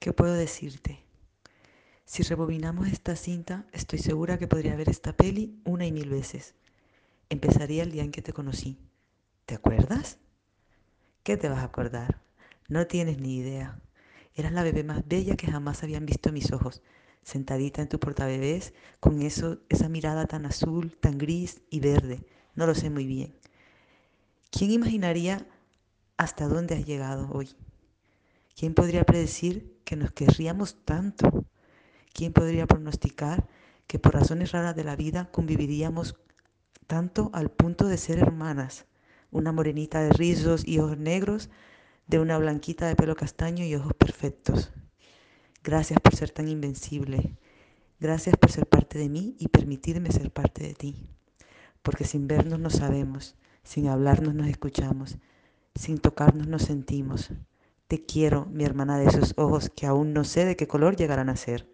¿qué puedo decirte? Si rebobinamos esta cinta, estoy segura que podría ver esta peli una y mil veces. Empezaría el día en que te conocí. ¿Te acuerdas? ¿Qué te vas a acordar? No tienes ni idea. Eras la bebé más bella que jamás habían visto mis ojos, sentadita en tu portabebés con eso, esa mirada tan azul, tan gris y verde. No lo sé muy bien. ¿Quién imaginaría hasta dónde has llegado hoy? ¿Quién podría predecir que nos querríamos tanto? ¿Quién podría pronosticar que por razones raras de la vida conviviríamos tanto al punto de ser hermanas? Una morenita de rizos y ojos negros, de una blanquita de pelo castaño y ojos perfectos. Gracias por ser tan invencible. Gracias por ser parte de mí y permitirme ser parte de ti. Porque sin vernos no sabemos, sin hablarnos nos escuchamos, sin tocarnos nos sentimos. Te quiero, mi hermana de esos ojos que aún no sé de qué color llegarán a ser.